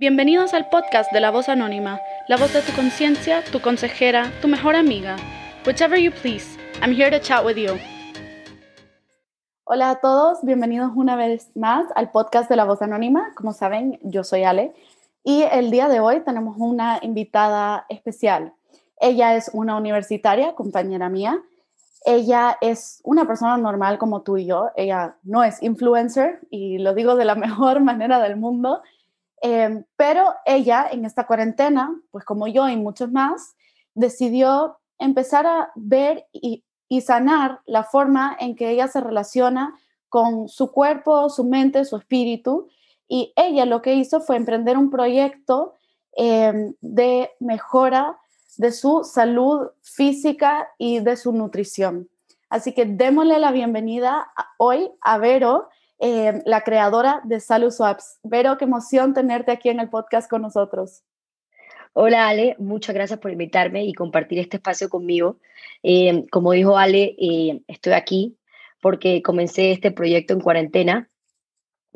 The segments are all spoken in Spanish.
Bienvenidos al podcast de La Voz Anónima, la voz de tu conciencia, tu consejera, tu mejor amiga. Whichever you please, I'm here to chat with you. Hola a todos, bienvenidos una vez más al podcast de La Voz Anónima. Como saben, yo soy Ale y el día de hoy tenemos una invitada especial. Ella es una universitaria, compañera mía. Ella es una persona normal como tú y yo. Ella no es influencer y lo digo de la mejor manera del mundo Em, pero ella en esta cuarentena, pues como yo y muchos más, decidió empezar a ver y, sanar la forma en que ella se relaciona con su cuerpo, su mente, su espíritu. Y ella lo que hizo fue emprender un proyecto em, de mejora de su salud física y de su nutrición. Así que démosle la bienvenida hoy a Vero. Eh, la creadora de Salud Swaps. Vero, qué emoción tenerte aquí en el podcast con nosotros. Hola Ale, muchas gracias por invitarme y compartir este espacio conmigo. Eh, como dijo Ale, eh, estoy aquí porque comencé este proyecto en cuarentena,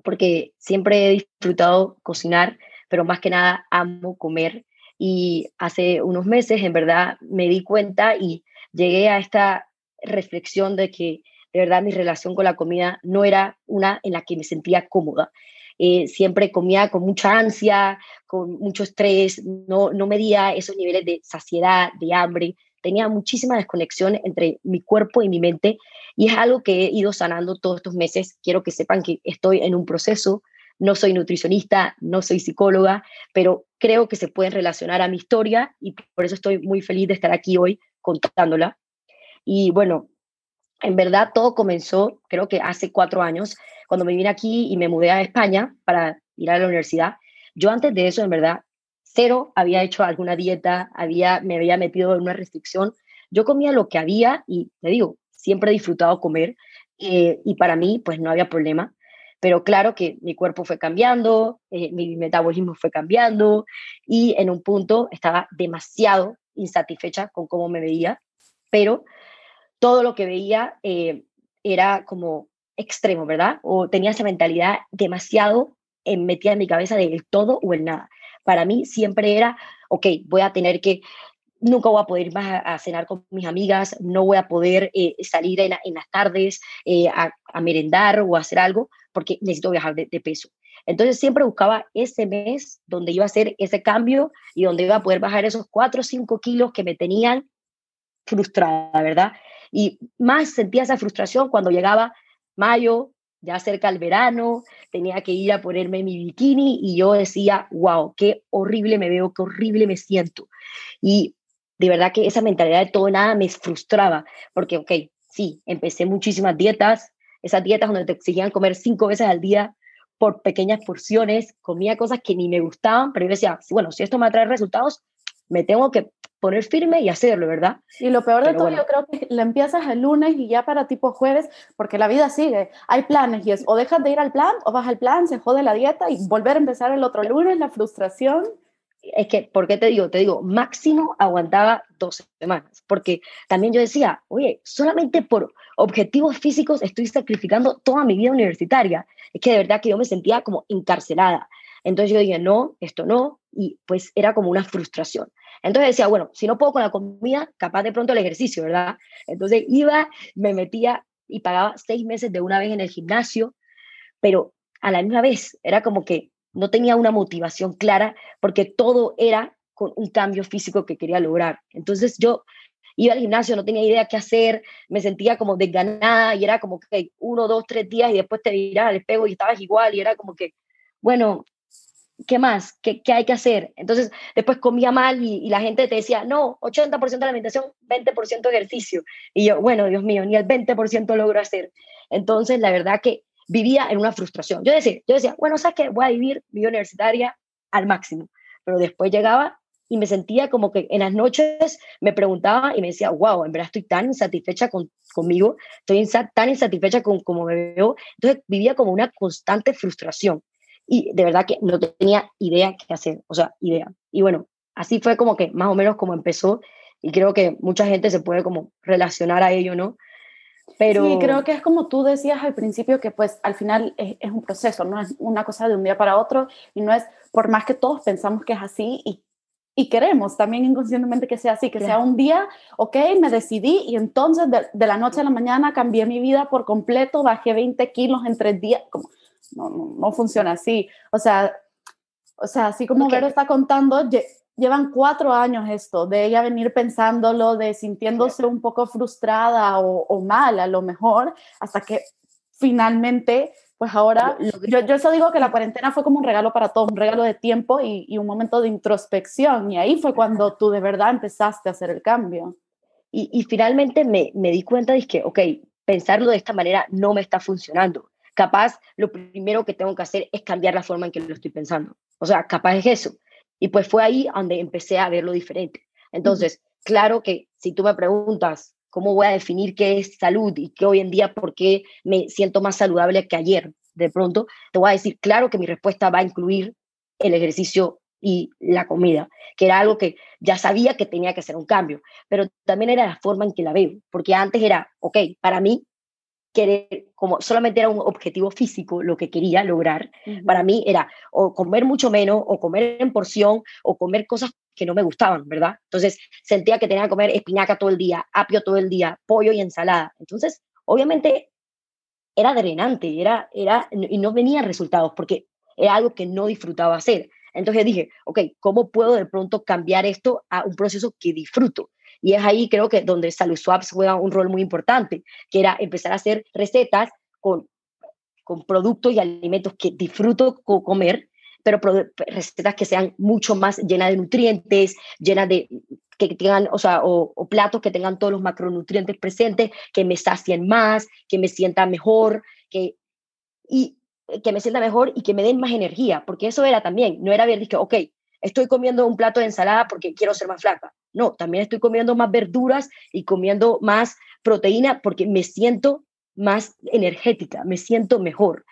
porque siempre he disfrutado cocinar, pero más que nada amo comer. Y hace unos meses, en verdad, me di cuenta y llegué a esta reflexión de que de verdad mi relación con la comida no era una en la que me sentía cómoda. Eh, siempre comía con mucha ansia, con mucho estrés, no, no medía esos niveles de saciedad, de hambre, tenía muchísima desconexión entre mi cuerpo y mi mente y es algo que he ido sanando todos estos meses. Quiero que sepan que estoy en un proceso, no soy nutricionista, no soy psicóloga, pero creo que se pueden relacionar a mi historia y por eso estoy muy feliz de estar aquí hoy contándola. Y bueno, en verdad todo comenzó, creo que hace cuatro años, cuando me vine aquí y me mudé a España para ir a la universidad. Yo antes de eso, en verdad, cero había hecho alguna dieta, había, me había metido en una restricción. Yo comía lo que había y te digo, siempre he disfrutado comer eh, y para mí pues no había problema. Pero claro que mi cuerpo fue cambiando, eh, mi metabolismo fue cambiando y en un punto estaba demasiado insatisfecha con cómo me veía, pero todo lo que veía eh, era como extremo, ¿verdad? O tenía esa mentalidad demasiado metida en mi cabeza del todo o el nada. Para mí siempre era, ok, voy a tener que, nunca voy a poder ir más a, cenar con mis amigas, no voy a poder eh, salir en, las tardes eh, a, merendar o a hacer algo porque necesito viajar de, de, peso. Entonces siempre buscaba ese mes donde iba a hacer ese cambio y donde iba a poder bajar esos 4 o 5 kilos que me tenían frustrada, ¿verdad? Y más sentía esa frustración cuando llegaba mayo, ya cerca al verano, tenía que ir a ponerme mi bikini y yo decía, wow, qué horrible me veo, qué horrible me siento. Y de verdad que esa mentalidad de todo nada me frustraba, porque, ok, sí, empecé muchísimas dietas, esas dietas donde te exigían comer cinco veces al día por pequeñas porciones, comía cosas que ni me gustaban, pero yo decía, bueno, si esto me trae resultados, me tengo que poner firme y hacerlo, ¿verdad? Y lo peor de todo, yo creo que la empiezas el lunes y ya para tipo jueves, porque la vida sigue. Hay planes y es o dejas de ir al plan o vas al plan, se jode la dieta y volver a empezar el otro lunes, la frustración. Es que, ¿por qué te digo? Te digo, máximo aguantaba dos semanas, porque también yo decía, oye, solamente por objetivos físicos estoy sacrificando toda mi vida universitaria. Es que de verdad que yo me sentía como encarcelada. Entonces yo dije, no, esto no, y pues era como una frustración. Entonces decía, bueno, si no puedo con la comida, capaz de pronto el ejercicio, ¿verdad? Entonces iba, me metía y pagaba seis meses de una vez en el gimnasio, pero a la misma vez era como que no tenía una motivación clara porque todo era con un cambio físico que quería lograr. Entonces yo iba al gimnasio, no tenía idea qué hacer, me sentía como desganada y era como que uno, dos, tres días y después te miras al espejo y estabas igual y era como que, bueno, ¿qué más? ¿Qué, ¿Qué, hay que hacer? Entonces, después comía mal y, la gente te decía, no, 80% de alimentación, 20% ejercicio. Y yo, bueno, Dios mío, ni el 20% logro hacer. Entonces, la verdad que vivía en una frustración. Yo decía, yo decía bueno, ¿sabes qué? Voy a vivir mi universitaria al máximo. Pero después llegaba y me sentía como que en las noches me preguntaba y me decía, wow, en verdad estoy tan insatisfecha con, conmigo, estoy tan insatisfecha con cómo me veo. Entonces vivía como una constante frustración y de verdad que no tenía idea qué hacer, o sea, idea. Y bueno, así fue como que más o menos como empezó y creo que mucha gente se puede como relacionar a ello, ¿no? Pero... Sí, creo que es como tú decías al principio, que pues al final es, es, un proceso, no es una cosa de un día para otro y no es, por más que todos pensamos que es así y, y queremos también inconscientemente que sea así, que sea un día, ok, me decidí y entonces de, de, la noche a la mañana cambié mi vida por completo, bajé 20 kilos en tres días, como, no, no, no funciona así. O sea, o sea, así como okay. Vero está contando, llevan cuatro años esto, de ella venir pensándolo, de sintiéndose un poco frustrada o, o mal a lo mejor, hasta que finalmente, pues ahora, yo, yo eso digo que la cuarentena fue como un regalo para todos, un regalo de tiempo y, y un momento de introspección, y ahí fue cuando tú de verdad empezaste a hacer el cambio. Y, y finalmente me, me di cuenta de que, ok, pensarlo de esta manera no me está funcionando. Capaz lo primero que tengo que hacer es cambiar la forma en que lo estoy pensando. O sea, capaz es eso. Y pues fue ahí donde empecé a verlo diferente. Entonces, claro que si tú me preguntas cómo voy a definir qué es salud y qué hoy en día, por qué me siento más saludable que ayer, de pronto, te voy a decir, claro que mi respuesta va a incluir el ejercicio y la comida, que era algo que ya sabía que tenía que hacer un cambio, pero también era la forma en que la veo, porque antes era, ok, para mí querer, como solamente era un objetivo físico lo que quería lograr, uh -huh. para mí era o comer mucho menos, o comer en porción, o comer cosas que no me gustaban, ¿verdad? Entonces sentía que tenía que comer espinaca todo el día, apio todo el día, pollo y ensalada. Entonces, obviamente, era drenante, era, era, y no venían resultados porque era algo que no disfrutaba hacer. Entonces dije, ok, ¿cómo puedo de pronto cambiar esto a un proceso que disfruto? Y es ahí creo que donde Salud Swaps juega un rol muy importante, que era empezar a hacer recetas con, con productos y alimentos que disfruto comer, pero recetas que sean mucho más llenas de nutrientes, llenas de que tengan, o sea, o, platos que tengan todos los macronutrientes presentes, que me sacien más, que me sienta mejor, que, y que me sienta mejor y que me den más energía, porque eso era también, no era ver, dije, ok, estoy comiendo un plato de ensalada porque quiero ser más flaca. No, también estoy comiendo más verduras y comiendo más proteína porque me siento más energética, me siento mejor.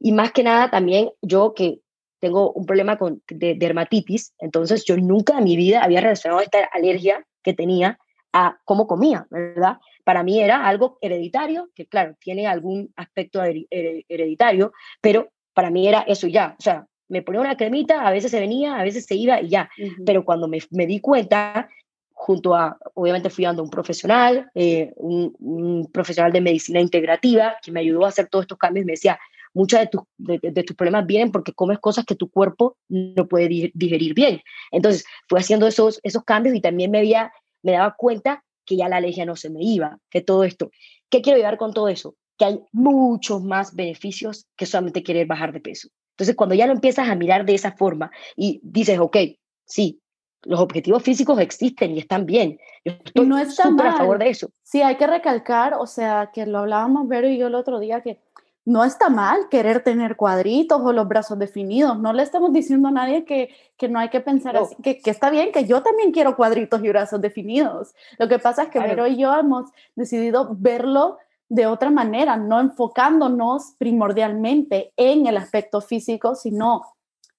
Y más que nada también yo que tengo un problema con, de dermatitis, entonces yo nunca en mi vida había relacionado esta alergia que tenía a cómo comía, ¿verdad? Para mí era algo hereditario, que claro, tiene algún aspecto hereditario, pero para mí era eso ya, o sea, me ponía una cremita, a veces se venía, a veces se iba y ya. Uh -huh. Pero cuando me, me, di cuenta, junto a, obviamente fui dando un profesional, eh, un, un, profesional de medicina integrativa, que me ayudó a hacer todos estos cambios, me decía, muchos de, tu, de, de, tus problemas vienen porque comes cosas que tu cuerpo no puede digerir bien. Entonces, fui haciendo esos, esos cambios y también me, había, me daba cuenta que ya la alergia no se me iba, que todo esto. ¿Qué quiero llevar con todo eso? Que hay muchos más beneficios que solamente querer bajar de peso. Entonces, cuando ya lo empiezas a mirar de esa forma y dices, ok, sí, los objetivos físicos existen y están bien. Yo estoy no está súper a favor de eso. Sí, hay que recalcar, o sea, que lo hablábamos Vero y yo el otro día, que no está mal querer tener cuadritos o los brazos definidos. No le estamos diciendo a nadie que, que no hay que pensar no. así, que, que, está bien, que yo también quiero cuadritos y brazos definidos. Lo que pasa es que claro. Vero y yo hemos decidido verlo de otra manera, no enfocándonos primordialmente en el aspecto físico, sino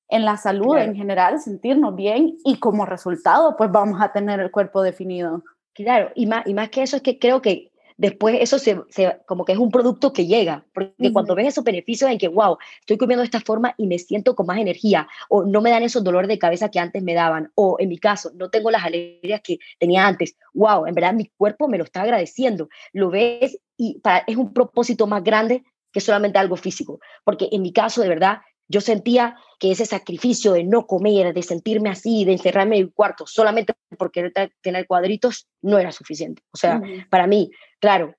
en la salud claro. en general, sentirnos bien y como resultado, pues vamos a tener el cuerpo definido. Claro, y más, y más que eso es que creo que después eso se, se, como que es un producto que llega, porque uh -huh. cuando ves esos beneficios en que, wow, estoy comiendo de esta forma y me siento con más energía, o no me dan esos dolores de cabeza que antes me daban, o en mi caso, no tengo las alergias que tenía antes, wow, en verdad mi cuerpo me lo está agradeciendo, lo ves y para, es un propósito más grande que solamente algo físico, porque en mi caso, de verdad, yo sentía que ese sacrificio de no comer, de sentirme así, de encerrarme en el cuarto solamente porque tener cuadritos no era suficiente. O sea, uh -huh. para mí, claro,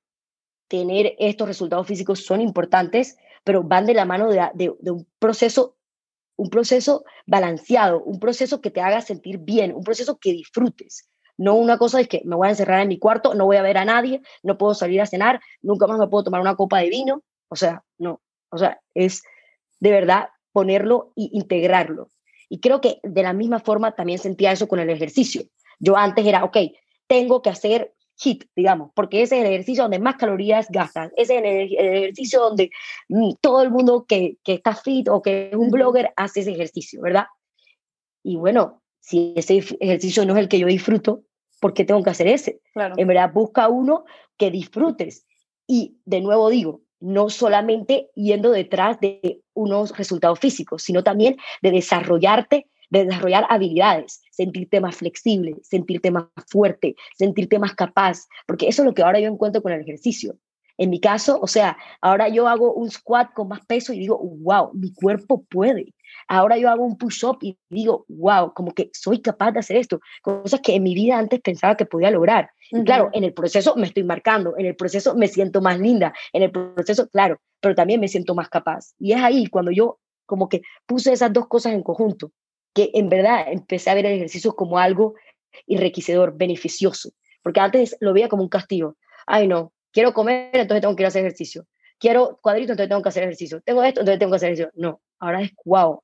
tener estos resultados físicos son importantes, pero van de la mano de, de, de, un proceso un proceso balanceado, un proceso que te haga sentir bien, un proceso que disfrutes. No una cosa es que me voy a encerrar en mi cuarto, no voy a ver a nadie, no puedo salir a cenar, nunca más me puedo tomar una copa de vino. O sea, no. O sea, es de verdad ponerlo e integrarlo. Y creo que de la misma forma también sentía eso con el ejercicio. Yo antes era, ok, tengo que hacer HIT, digamos, porque ese es el ejercicio donde más calorías gastan, ese es el, ejercicio donde mm, todo el mundo que, que está fit o que es un blogger hace ese ejercicio, ¿verdad? Y bueno, si ese ejercicio no es el que yo disfruto, ¿por qué tengo que hacer ese? Claro. En verdad, busca uno que disfrutes. Y de nuevo digo, no solamente yendo detrás de unos resultados físicos, sino también de desarrollarte, de desarrollar habilidades, sentirte más flexible, sentirte más fuerte, sentirte más capaz, porque eso es lo que ahora yo encuentro con el ejercicio. En mi caso, o sea, ahora yo hago un squat con más peso y digo, wow, mi cuerpo puede. Ahora yo hago un push-up y digo, wow, como que soy capaz de hacer esto. Cosas que en mi vida antes pensaba que podía lograr. Y claro, en el proceso me estoy marcando, en el proceso me siento más linda, en el proceso, claro, pero también me siento más capaz. Y es ahí cuando yo como que puse esas dos cosas en conjunto, que en verdad empecé a ver el ejercicio como algo enriquecedor, beneficioso, porque antes lo veía como un castigo. Ay, no, quiero comer, entonces tengo que ir a hacer ejercicio. Quiero cuadrito, entonces tengo que hacer ejercicio. Tengo esto, entonces tengo que hacer ejercicio. No, ahora es wow.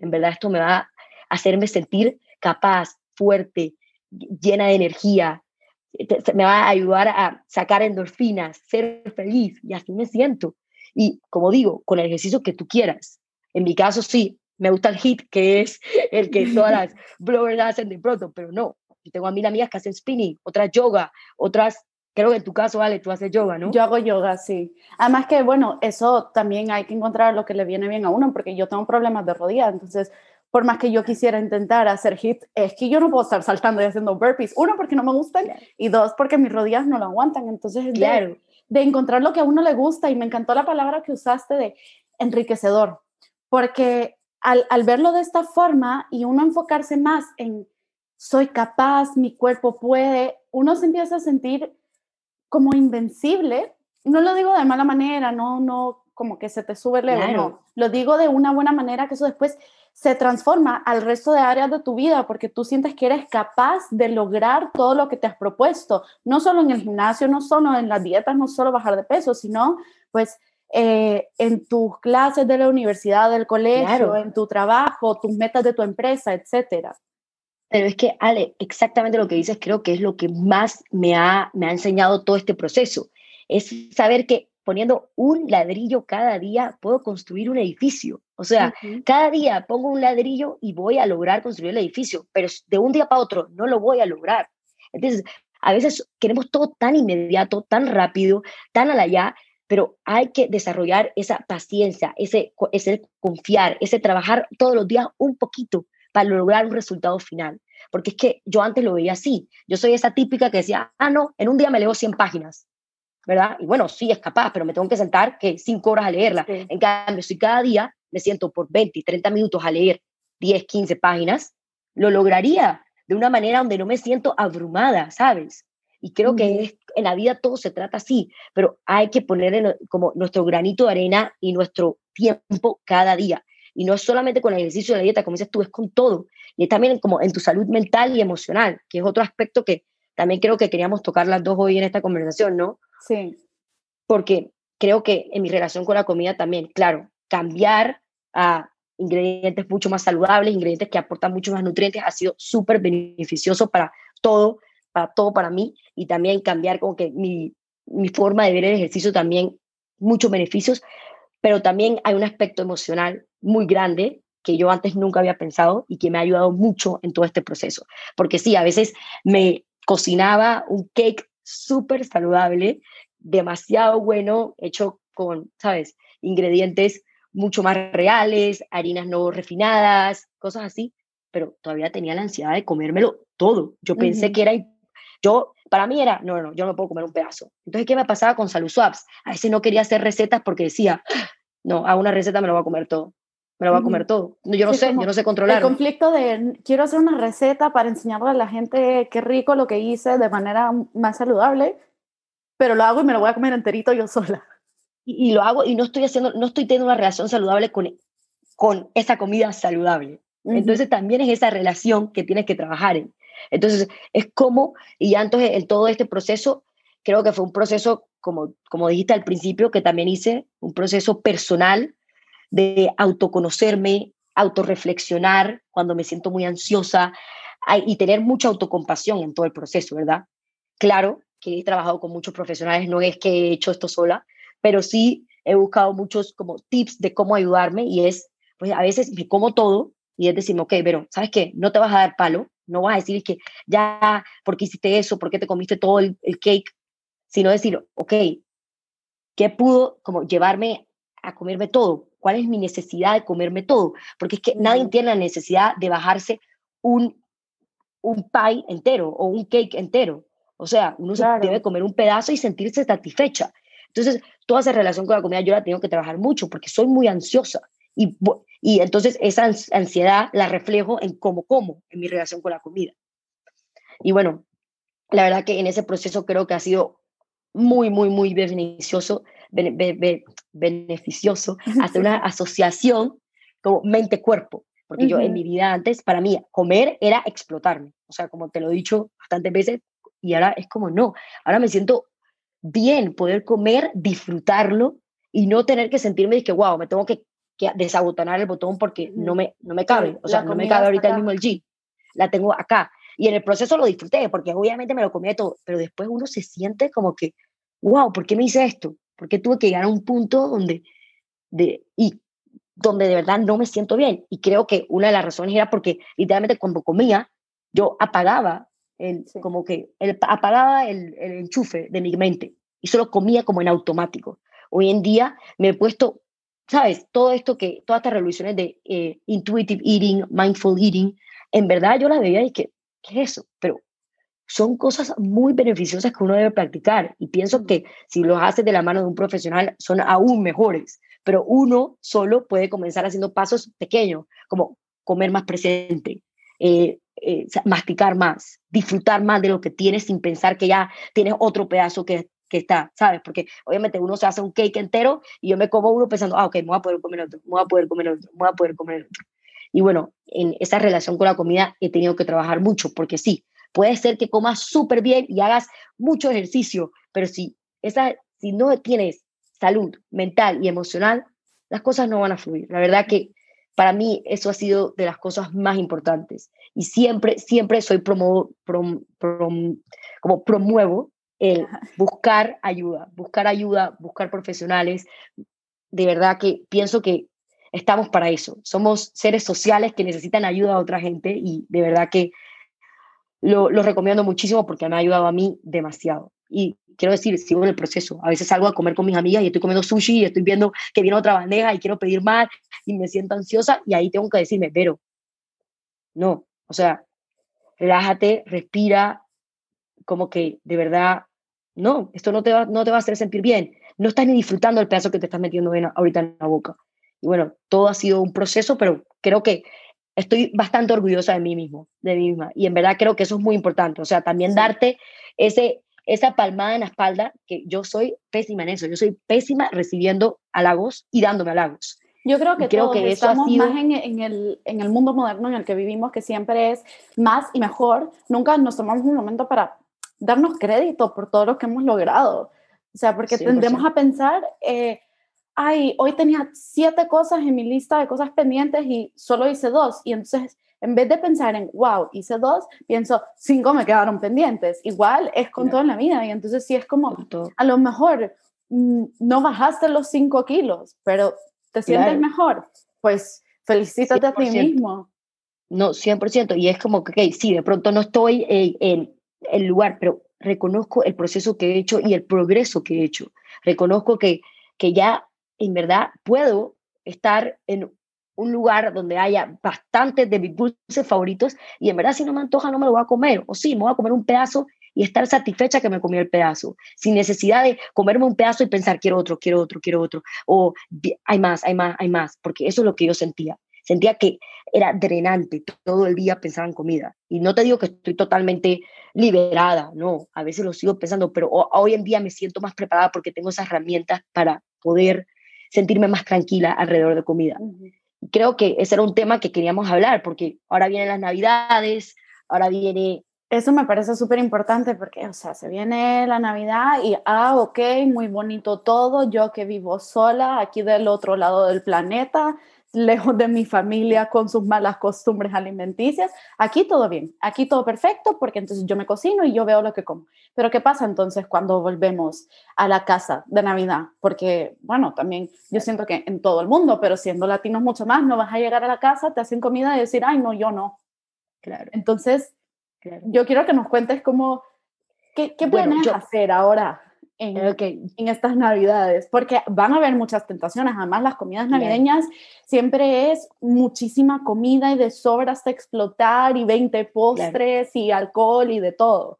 En verdad esto me va a hacerme sentir capaz, fuerte, llena de energía. Me va a ayudar a sacar endorfinas, ser feliz y así me siento. Y como digo, con el ejercicio que tú quieras. En mi caso sí, me gusta el HIT, que es el que todas las bloggers hacen de pronto, pero no. Yo tengo a mil amigas que hacen spinning, otras yoga, otras Creo que en tu caso, Ale, tú haces yoga, ¿no? Yo hago yoga, sí. Además que, bueno, eso también hay que encontrar lo que le viene bien a uno, porque yo tengo problemas de rodillas, entonces, por más que yo quisiera intentar hacer hit, es que yo no puedo estar saltando y haciendo burpees. Uno, porque no me gustan, y dos, porque mis rodillas no lo aguantan. Entonces, es claro. de, encontrar lo que a uno le gusta, y me encantó la palabra que usaste de enriquecedor, porque al, al verlo de esta forma y uno enfocarse más en soy capaz, mi cuerpo puede, uno se empieza a sentir como invencible, no lo digo de mala manera, no, no, como que se te sube el ego, no, lo digo de una buena manera que eso después se transforma al resto de áreas de tu vida porque tú sientes que eres capaz de lograr todo lo que te has propuesto, no solo en el gimnasio, no solo en las dietas, no solo bajar de peso, sino pues eh, en tus clases de la universidad, del colegio, en tu trabajo, tus metas de tu empresa, etcétera. Pero es que, Ale, exactamente lo que dices creo que es lo que más me ha, me ha enseñado todo este proceso. Es saber que poniendo un ladrillo cada día puedo construir un edificio. O sea, cada día pongo un ladrillo y voy a lograr construir el edificio, pero de un día para otro no lo voy a lograr. Entonces, a veces queremos todo tan inmediato, tan rápido, tan al allá, pero hay que desarrollar esa paciencia, ese, ese confiar, ese trabajar todos los días un poquito para lograr un resultado final. Porque es que yo antes lo veía así. Yo soy esa típica que decía, ah, no, en un día me leo 100 páginas, ¿verdad? Y bueno, sí, es capaz, pero me tengo que sentar que 5 horas a leerla. En cambio, si cada día me siento por 20, 30 minutos a leer 10, 15 páginas, lo lograría de una manera donde no me siento abrumada, ¿sabes? Y creo que en la vida todo se trata así, pero hay que poner como nuestro granito de arena y nuestro tiempo cada día. Y no es solamente con el ejercicio de la dieta, como dices tú, es con todo. Y es también como en tu salud mental y emocional, que es otro aspecto que también creo que queríamos tocar las dos hoy en esta conversación, ¿no? Sí. Porque creo que en mi relación con la comida también, claro, cambiar a ingredientes mucho más saludables, ingredientes que aportan mucho más nutrientes, ha sido súper beneficioso para todo, para todo para mí, y también cambiar como que mi, mi forma de ver el ejercicio también, muchos beneficios, pero también hay un aspecto emocional muy grande que yo antes nunca había pensado y que me ha ayudado mucho en todo este proceso. Porque sí, a veces me cocinaba un cake súper saludable, demasiado bueno, hecho con, ¿sabes? Ingredientes mucho más reales, harinas no refinadas, cosas así, pero todavía tenía la ansiedad de comérmelo todo. Yo pensé que era, yo, para mí era, no, no, yo no puedo comer un pedazo. Entonces, ¿qué me pasaba con Salud Swaps? A veces no quería hacer recetas porque decía, no, hago una receta, me lo voy a comer todo me lo va a comer todo. Yo no sé, yo no sé controlar. El conflicto de quiero hacer una receta para enseñarle a la gente qué rico lo que hice de manera más saludable, pero lo hago y me lo voy a comer enterito yo sola. Y, lo hago y no estoy haciendo, no estoy teniendo una relación saludable con, con esa comida saludable. Entonces también es esa relación que tienes que trabajar en. Entonces es como, y ya entonces en todo este proceso, creo que fue un proceso, como, como dijiste al principio, que también hice, un proceso personal de autoconocerme, autorreflexionar cuando me siento muy ansiosa y tener mucha autocompasión en todo el proceso, ¿verdad? Claro que he trabajado con muchos profesionales, no es que he hecho esto sola, pero sí he buscado muchos como tips de cómo ayudarme y es, pues a veces me como todo y es decir, ok, pero ¿sabes qué? No te vas a dar palo, no vas a decir que ya, ¿por qué hiciste eso? ¿Por qué te comiste todo el, el cake? Sino decir, ok, ¿qué pudo como llevarme a comerme todo? ¿Cuál es mi necesidad de comerme todo? Porque es que nadie tiene la necesidad de bajarse un, un pie entero o un cake entero. O sea, uno se debe comer un pedazo y sentirse satisfecha. Entonces, toda esa relación con la comida yo la tengo que trabajar mucho porque soy muy ansiosa. Y, y entonces esa ansiedad la reflejo en cómo como, en mi relación con la comida. Y bueno, la verdad que en ese proceso creo que ha sido muy, muy, muy beneficioso, beneficioso hacer una asociación como mente-cuerpo. Porque yo en mi vida antes, para mí, comer era explotarme. O sea, como te lo he dicho bastantes veces, y ahora es como no. Ahora me siento bien poder comer, disfrutarlo y no tener que sentirme de que, wow, me tengo que, que desabotonar el botón porque no me, no me cabe. O sea, no me cabe ahorita el mismo el G. La tengo acá. Y en el proceso lo disfruté porque obviamente me lo comía todo, pero después uno se siente como que, wow, ¿por qué me hice esto? ¿Por qué tuve que llegar a un punto donde, de, y donde de verdad no me siento bien? Y creo que una de las razones era porque literalmente cuando comía, yo apagaba, el, como que el, apagaba el, el enchufe de mi mente y solo comía como en automático. Hoy en día me he puesto, ¿sabes? Todo esto que, todas estas revoluciones de eh, intuitive eating, mindful eating, en verdad yo las veía y que, ¿qué es eso? Pero son cosas muy beneficiosas que uno debe practicar y pienso que si lo haces de la mano de un profesional son aún mejores, pero uno solo puede comenzar haciendo pasos pequeños, como comer más presente, eh, eh, masticar más, disfrutar más de lo que tienes sin pensar que ya tienes otro pedazo que, que está, ¿sabes? Porque obviamente uno se hace un cake entero y yo me como uno pensando, ah, ok, me voy a poder comer otro, me voy a poder comer otro, me voy a poder comer otro. Y bueno, en esa relación con la comida he tenido que trabajar mucho, porque sí, Puede ser que comas súper bien y hagas mucho ejercicio, pero si, esa, si no tienes salud mental y emocional, las cosas no van a fluir. La verdad que para mí eso ha sido de las cosas más importantes. Y siempre, siempre soy promo, como promuevo el buscar ayuda, buscar ayuda, buscar profesionales. De verdad que pienso que estamos para eso. Somos seres sociales que necesitan ayuda a otra gente y de verdad que lo, recomiendo muchísimo porque me ha ayudado a mí demasiado. Y quiero decir, sigo en el proceso. A veces salgo a comer con mis amigas y estoy comiendo sushi y estoy viendo que viene otra bandeja y quiero pedir más y me siento ansiosa y ahí tengo que decirme, pero no, o sea, relájate, respira, como que de verdad, no, esto no te va, no te va a hacer sentir bien. No estás ni disfrutando el pedazo que te estás metiendo ahorita en la boca. Y bueno, todo ha sido un proceso, pero creo que estoy bastante orgullosa de mí mismo, de mí misma. Y en verdad creo que eso es muy importante. O sea, también darte ese, esa palmada en la espalda, que yo soy pésima en eso. Yo soy pésima recibiendo halagos y dándome halagos. Yo creo que creo que estamos más en, en, el, en el mundo moderno en el que vivimos, que siempre es más y mejor. Nunca nos tomamos un momento para darnos crédito por todo lo que hemos logrado. O sea, porque tendemos a pensar... Eh, ay, hoy tenía siete cosas en mi lista de cosas pendientes y solo hice dos. Y entonces, en vez de pensar en, wow, hice dos, pienso, cinco me quedaron pendientes. Igual es con todo en la vida. Y entonces sí es como, a lo mejor mm, no bajaste los cinco kilos, pero te sientes mejor. Pues felicítate a ti mismo. No, 100%. Y es como que, okay, sí, de pronto no estoy en el lugar, pero reconozco el proceso que he hecho y el progreso que he hecho. Reconozco que, que ya en verdad puedo estar en un lugar donde haya bastantes de mis dulces favoritos y en verdad si no me antoja no me lo voy a comer. O sí, me voy a comer un pedazo y estar satisfecha que me comí el pedazo, sin necesidad de comerme un pedazo y pensar quiero otro, quiero otro, quiero otro, o hay más, hay más, hay más, porque eso es lo que yo sentía. Sentía que era drenante todo el día pensar en comida. Y no te digo que estoy totalmente liberada, no, a veces lo sigo pensando, pero hoy en día me siento más preparada porque tengo esas herramientas para poder sentirme más tranquila alrededor de comida. Creo que ese era un tema que queríamos hablar, porque ahora vienen las navidades, ahora viene... Eso me parece súper importante porque, o sea, se viene la Navidad y, ah, ok, muy bonito todo, yo que vivo sola aquí del otro lado del planeta, lejos de mi familia con sus malas costumbres alimenticias. Aquí todo bien, aquí todo perfecto porque entonces yo me cocino y yo veo lo que como. Pero ¿qué pasa entonces cuando volvemos a la casa de Navidad? Porque, bueno, también yo siento que en todo el mundo, pero siendo latinos mucho más, no vas a llegar a la casa, te hacen comida y decir, ay, no, yo no. Claro. Entonces, yo quiero que nos cuentes cómo, ¿qué, qué planeas hacer ahora en, en, estas navidades, porque van a haber muchas tentaciones. Además, las comidas navideñas siempre es muchísima comida y de sobra hasta explotar y 20 postres y alcohol y de todo.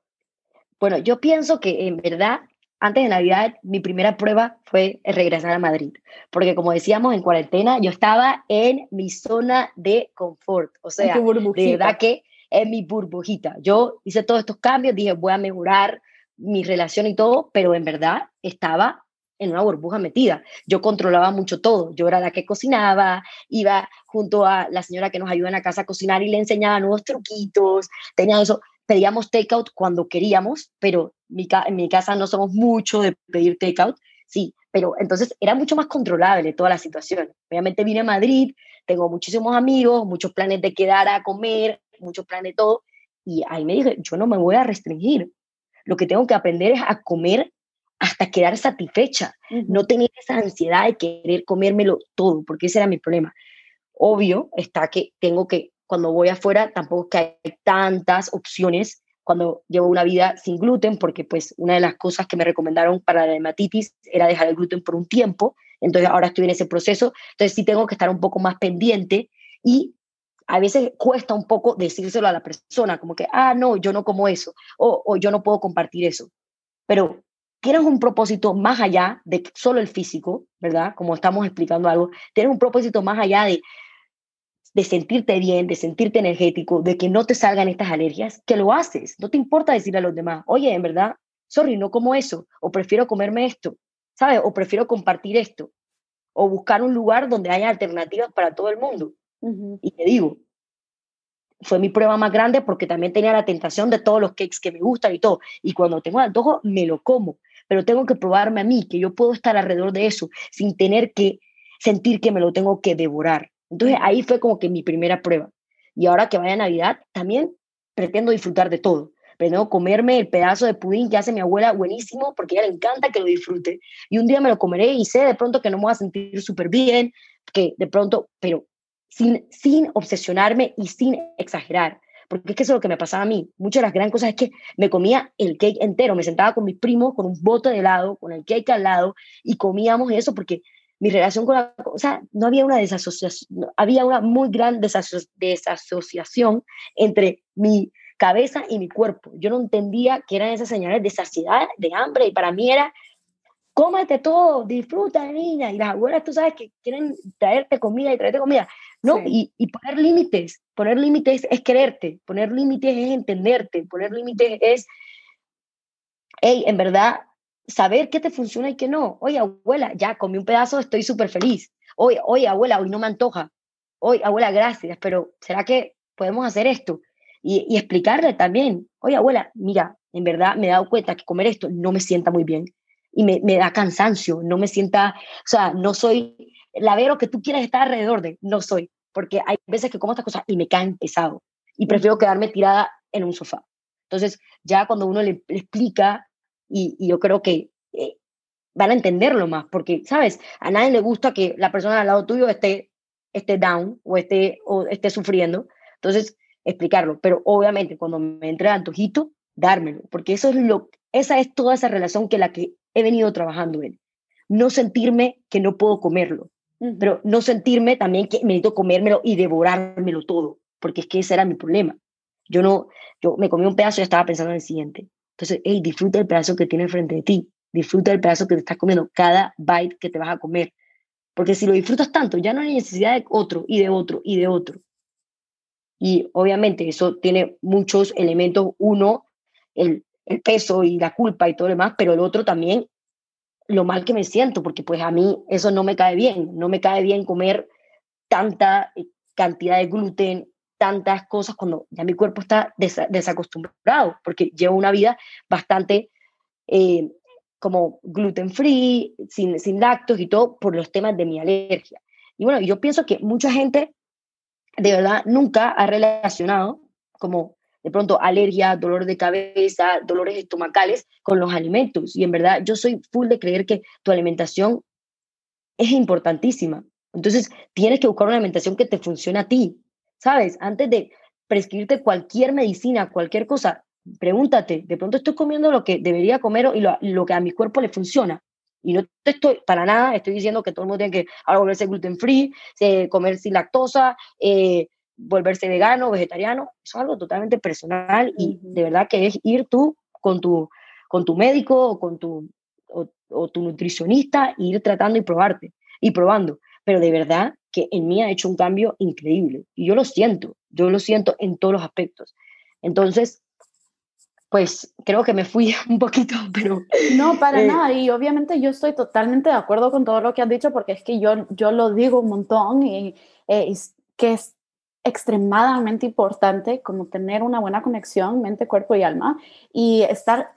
Bueno, yo pienso que en verdad, antes de Navidad, mi primera prueba fue regresar a Madrid, porque como decíamos en cuarentena, yo estaba en mi zona de confort, o sea, de verdad que en mi burbujita. Yo hice todos estos cambios, dije, voy a mejorar mi relación y todo, pero en verdad estaba en una burbuja metida. Yo controlaba mucho todo. Yo era la que cocinaba, iba junto a la señora que nos ayuda en la casa a cocinar y le enseñaba nuevos truquitos. Tenía eso. Pedíamos takeout cuando queríamos, pero en mi casa no somos mucho de pedir takeout. Sí, pero entonces era mucho más controlable toda la situación. Obviamente vine a Madrid, tengo muchísimos amigos, muchos planes de quedar a comer, muchos planes de todo. Y ahí me dije, yo no me voy a restringir lo que tengo que aprender es a comer hasta quedar satisfecha, no tener esa ansiedad de querer comérmelo todo, porque ese era mi problema. Obvio está que tengo que, cuando voy afuera, tampoco que hay tantas opciones cuando llevo una vida sin gluten, porque pues una de las cosas que me recomendaron para la hematitis era dejar el gluten por un tiempo, entonces ahora estoy en ese proceso, entonces sí tengo que estar un poco más pendiente y a veces cuesta un poco decírselo a la persona, como que, ah, no, yo no como eso, o, o yo no puedo compartir eso. Pero tienes un propósito más allá de solo el físico, ¿verdad? Como estamos explicando algo, tienes un propósito más allá de, de sentirte bien, de sentirte energético, de que no te salgan estas alergias, que lo haces. No te importa decirle a los demás, oye, en verdad, sorry, no como eso, o prefiero comerme esto, ¿sabes? O prefiero compartir esto, o buscar un lugar donde haya alternativas para todo el mundo. Y te digo, fue mi prueba más grande porque también tenía la tentación de todos los cakes que me gustan y todo. Y cuando tengo antojo, me lo como. Pero tengo que probarme a mí que yo puedo estar alrededor de eso sin tener que sentir que me lo tengo que devorar. Entonces ahí fue como que mi primera prueba. Y ahora que vaya Navidad, también pretendo disfrutar de todo. Pretendo comerme el pedazo de pudín que hace mi abuela buenísimo porque a ella le encanta que lo disfrute. Y un día me lo comeré y sé de pronto que no me voy a sentir súper bien, que de pronto, pero sin, sin obsesionarme y sin exagerar. Porque es que eso es lo que me pasaba a mí. Muchas de las grandes cosas es que me comía el cake entero. Me sentaba con mis primos con un bote de helado, con el cake al lado, y comíamos eso porque mi relación con la cosa, no había una desasociación, había una muy gran desasociación entre mi cabeza y mi cuerpo. Yo no entendía qué eran esas señales de saciedad, de hambre, y para mí era cómete todo, disfruta, niña. Y las abuelas, tú sabes que quieren traerte comida y traerte comida. No, y, y, poner límites. Poner límites es quererte. Poner límites es entenderte. Poner límites es, hey, en verdad, saber qué te funciona y qué no. Oye, abuela, ya comí un pedazo, estoy súper feliz. Oye, oye, abuela, hoy no me antoja. Oye, abuela, gracias, pero ¿será que podemos hacer esto? Y, y explicarle también, oye, abuela, mira, en verdad me he dado cuenta que comer esto no me sienta muy bien y me, me, da cansancio, no me sienta, o sea, no soy la vero que tú quieres estar alrededor de, no soy, porque hay veces que como estas cosas y me caen pesado y prefiero quedarme tirada en un sofá. Entonces, ya cuando uno le, explica, y, y, yo creo que eh, van a entenderlo más, porque, ¿sabes? A nadie le gusta que la persona al lado tuyo esté, esté down o esté, o esté sufriendo. Entonces, explicarlo. Pero obviamente, cuando me entre antojito, dármelo, porque eso es lo, esa es toda esa relación que la que he venido trabajando en. No sentirme que no puedo comerlo, pero no sentirme también que necesito comérmelo y devorármelo todo, porque es que ese era mi problema. Yo no, yo me comí un pedazo y estaba pensando en el siguiente. Entonces, hey, disfruta el pedazo que tienes frente de ti, disfruta el pedazo que te estás comiendo, cada bite que te vas a comer. Porque si lo disfrutas tanto, ya no hay necesidad de otro y de otro y de otro. Y obviamente eso tiene muchos elementos. Uno, el el peso y la culpa y todo lo demás, pero el otro también lo mal que me siento, porque pues a mí eso no me cae bien, no me cae bien comer tanta eh, cantidad de gluten, tantas cosas cuando ya mi cuerpo está desacostumbrado, porque llevo una vida bastante eh, como gluten free, sin, sin lactos y todo por los temas de mi alergia. Y bueno, yo pienso que mucha gente de verdad nunca ha relacionado como de pronto alergia, dolor de cabeza, dolores estomacales con los alimentos. Y en verdad yo soy full de creer que tu alimentación es importantísima. Entonces tienes que buscar una alimentación que te funcione a ti, ¿sabes? Antes de prescribirte cualquier medicina, cualquier cosa, pregúntate, de pronto estoy comiendo lo que debería comer y lo, que a mi cuerpo le funciona. Y no te estoy, para nada, estoy diciendo que todo el mundo tiene que ahora volverse gluten free, comer sin lactosa, eh, volverse vegano, vegetariano. Eso es algo totalmente personal y de verdad que es ir tú con tu, con tu médico o con tu, o, tu nutricionista e ir tratando y probarte y probando. Pero de verdad que en mí ha hecho un cambio increíble y yo lo siento, yo lo siento en todos los aspectos. Entonces, pues creo que me fui un poquito, pero... No, para eh, nada, y obviamente yo estoy totalmente de acuerdo con todo lo que has dicho, porque es que yo, yo lo digo un montón y eh, que es extremadamente importante como tener una buena conexión mente, cuerpo y alma y estar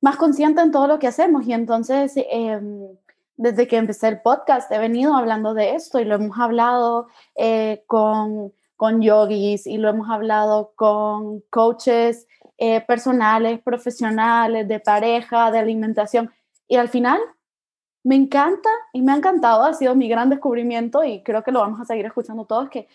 más consciente en todo lo que hacemos. Y entonces, em, desde que empecé el podcast, he venido hablando de esto y lo hemos hablado eh, con, con yogis y lo hemos hablado con coaches eh, personales, profesionales, de pareja, de alimentación. Y al final, me encanta y me ha encantado, ha sido mi gran descubrimiento y creo que lo vamos a seguir escuchando todos, que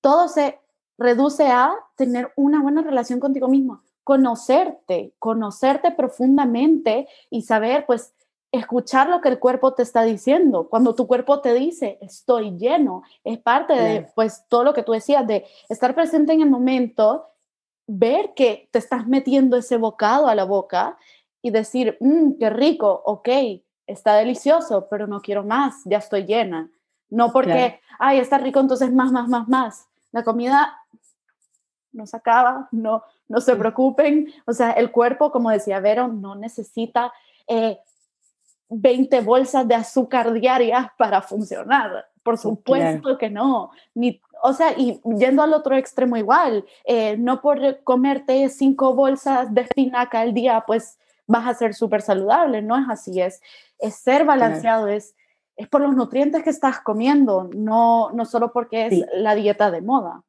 todo se reduce a tener una buena relación contigo mismo, conocerte, conocerte profundamente y saber, pues, escuchar lo que el cuerpo te está diciendo. Cuando tu cuerpo te dice, estoy lleno, es parte de, pues, todo lo que tú decías, de estar presente en el momento ver que te estás metiendo ese bocado a la boca y decir, mmm, qué rico, ok, está delicioso, pero no quiero más, ya estoy llena. No porque, ay, está rico, entonces más, más, más, más. La comida no se acaba, no, no se preocupen. O sea, el cuerpo, como decía Vero, no necesita 20 eh, bolsas de azúcar diarias para funcionar. Por supuesto que no. Ni o sea, y yendo al otro extremo igual, eh, no por comerte cinco bolsas de espinaca al día, pues vas a ser súper saludable, no es así, es, es ser balanceado, es, es por los nutrientes que estás comiendo, no, no solo porque es la dieta de moda.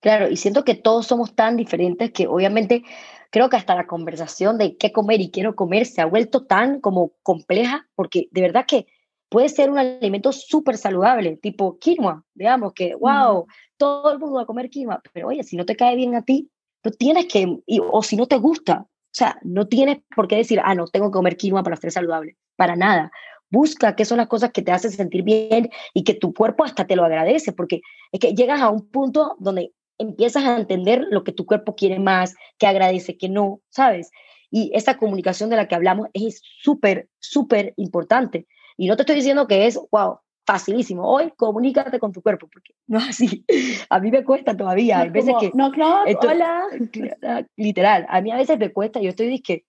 Claro, y siento que todos somos tan diferentes que obviamente creo que hasta la conversación de qué comer y quiero comer se ha vuelto tan como compleja, porque de verdad que puede ser un alimento súper saludable, tipo quinoa, digamos que, wow, todo el mundo va a comer quinoa, pero oye, si no te cae bien a ti, no tienes que, o si no te gusta, o sea, no tienes por qué decir, ah, no, tengo que comer quinoa para ser saludable, para nada. Busca qué son las cosas que te hacen sentir bien y que tu cuerpo hasta te lo agradece, porque es que llegas a un punto donde empiezas a entender lo que tu cuerpo quiere más, que agradece, que no, ¿sabes? Y esa comunicación de la que hablamos es súper, súper importante. Y no te estoy diciendo que es, wow, facilísimo. Hoy comunícate con tu cuerpo, porque no es así. A mí me cuesta todavía. Hay veces que. No, no, hola. Literal, a mí a veces me cuesta. Yo estoy que,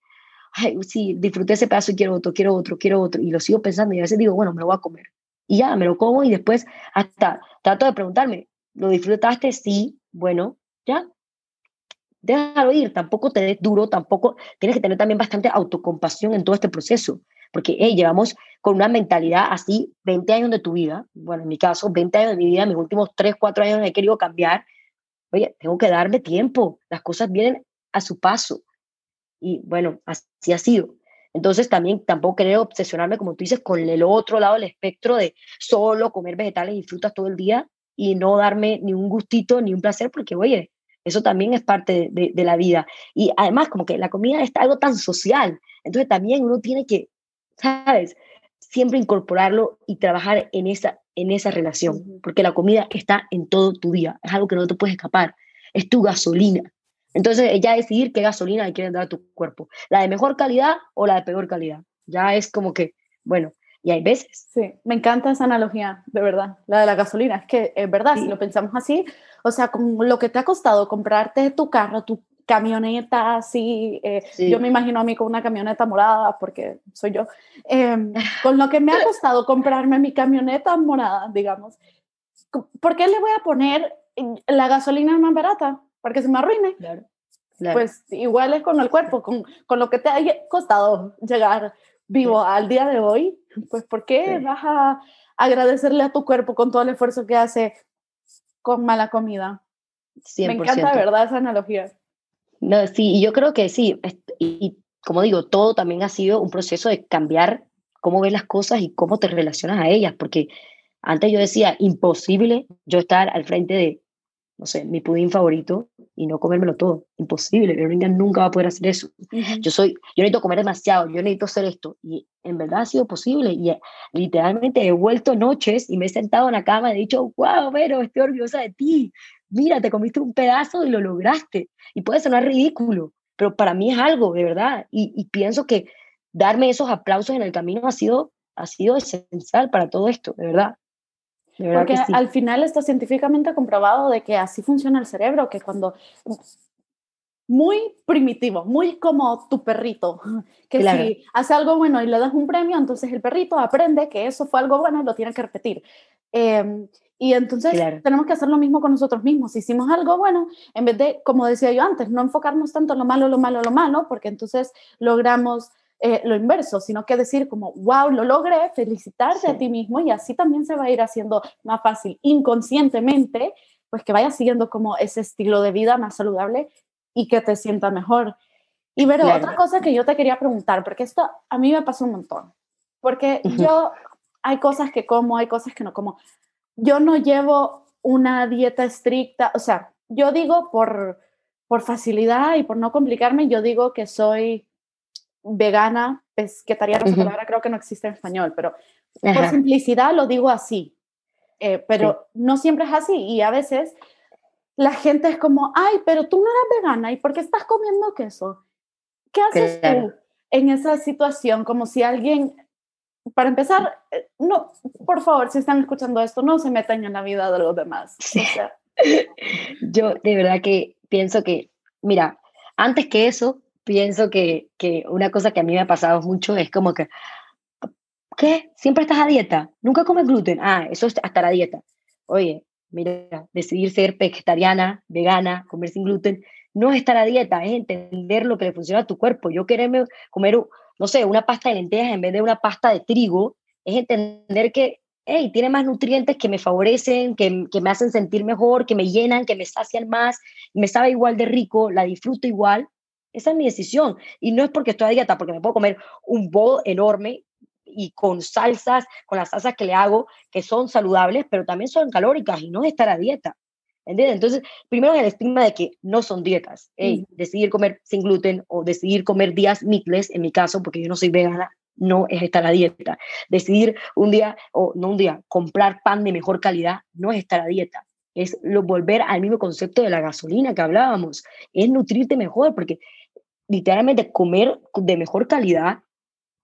ay, sí, disfruté ese pedazo y quiero otro, quiero otro, quiero otro. Y lo sigo pensando y a veces digo, bueno, me lo voy a comer. Y ya, me lo como y después hasta trato de preguntarme, ¿lo disfrutaste? Sí, bueno, ya. Déjalo ir, tampoco te des duro, tampoco tienes que tener también bastante autocompasión en todo este proceso porque llevamos con una mentalidad así 20 años de tu vida, bueno, en mi caso, 20 años de mi vida, mis últimos 3, 4 años he querido cambiar, oye, tengo que darme tiempo, las cosas vienen a su paso. Y bueno, así ha sido. Entonces también tampoco creo obsesionarme, como tú dices, con el otro lado del espectro de solo comer vegetales y frutas todo el día y no darme ni un gustito ni un placer, porque oye, eso también es parte de, de la vida. Y además como que la comida es algo tan social, entonces también uno tiene que ¿sabes? Siempre incorporarlo y trabajar en esa, en esa relación, porque la comida está en todo tu día, es algo que no te puedes escapar, es tu gasolina. Entonces, ya decidir qué gasolina le quieres dar a tu cuerpo, la de mejor calidad o la de peor calidad. Ya es como que, bueno, y hay veces. Sí, me encanta esa analogía, de verdad, la de la gasolina. Es que es verdad, si lo pensamos así, o sea, con lo que te ha costado comprarte tu carro, tu camioneta así, eh, yo me imagino a mí con una camioneta morada, porque soy yo, em, con lo que me ha costado comprarme mi camioneta morada, digamos, ¿por qué le voy a poner la gasolina más barata? Para que se me arruine. Pues igual es con el cuerpo, con, con, lo que te ha costado llegar vivo al día de hoy, pues ¿por qué vas a agradecerle a tu cuerpo con todo el esfuerzo que hace con mala comida? 100%. Me encanta verdad esa analogía. No, sí, yo creo que sí, y, como digo, todo también ha sido un proceso de cambiar cómo ves las cosas y cómo te relacionas a ellas, porque antes yo decía, imposible yo estar al frente de, no sé, mi pudín favorito y no comérmelo todo. Imposible, niña nunca va a poder hacer eso. Yo soy, yo necesito comer demasiado, yo necesito hacer esto. Y en verdad ha sido posible. Y eh, literalmente he vuelto noches y me he sentado en la cama y he dicho, wow, pero estoy orgullosa de ti. Mira, te comiste un pedazo y lo lograste. Y puede sonar ridículo, pero para mí es algo, de verdad. Y, y pienso que darme esos aplausos en el camino ha sido, ha sido esencial para todo esto, de verdad. Porque al final está científicamente comprobado de que así funciona el cerebro, que cuando muy primitivo, muy como tu perrito, que si hace algo bueno y le das un premio, entonces el perrito aprende que eso fue algo bueno y lo tiene que repetir. Em, y entonces tenemos que hacer lo mismo con nosotros mismos. Si hicimos algo bueno, en vez de, como decía yo antes, no enfocarnos tanto en lo malo, lo malo, lo malo, porque entonces logramos eh, lo inverso, sino que decir como, wow, lo logré, felicitarte a ti mismo y así también se va a ir haciendo más fácil inconscientemente, pues que vayas siguiendo como ese estilo de vida más saludable y que te sienta mejor. Y pero otra cosa que yo te quería preguntar, porque esto a mí me pasa un montón, porque yo hay cosas que como, hay cosas que no como. Yo no llevo una dieta estricta, o sea, yo digo por, por facilidad y por no complicarme, yo digo que soy vegana, pesquetariana, esa palabra creo que no existe en español, pero por simplicidad lo digo así. Eh, pero no siempre es así y a veces la gente es como, ay, pero tú no eres vegana y ¿por qué estás comiendo queso? ¿Qué haces tú en esa situación? Como si alguien, para empezar, eh, no, por favor, si están escuchando esto, no se metan en la vida de los demás. Yo de verdad que pienso que, mira, antes que eso, pienso que, que una cosa que a mí me ha pasado mucho es como que, ¿qué? ¿Siempre estás a dieta? ¿Nunca comes gluten? Ah, eso es hasta la dieta. Oye, mira, decidir ser vegetariana, vegana, comer sin gluten, no es estar a dieta, es entender lo que le funciona a tu cuerpo. Yo quererme comer, no sé, una pasta de lentejas en vez de una pasta de trigo, es entender que, hey, tiene más nutrientes que me favorecen, que, que me hacen sentir mejor, que me llenan, que me sacian más, me sabe igual de rico, la disfruto igual, esa es mi decisión. Y no es porque estoy a dieta, porque me puedo comer un bowl enorme y con salsas, con las salsas que le hago, que son saludables, pero también son calóricas y no es estar a dieta. ¿Entiendes? Entonces, primero el estigma de que no son dietas. Decidir comer sin gluten o decidir comer días meatless, en mi caso, porque yo no soy vegana, no es estar a dieta. Decidir un día, o no un día, comprar pan de mejor calidad, no es estar a dieta es lo, volver al mismo concepto de la gasolina que hablábamos, es nutrirte mejor, porque literalmente comer de mejor calidad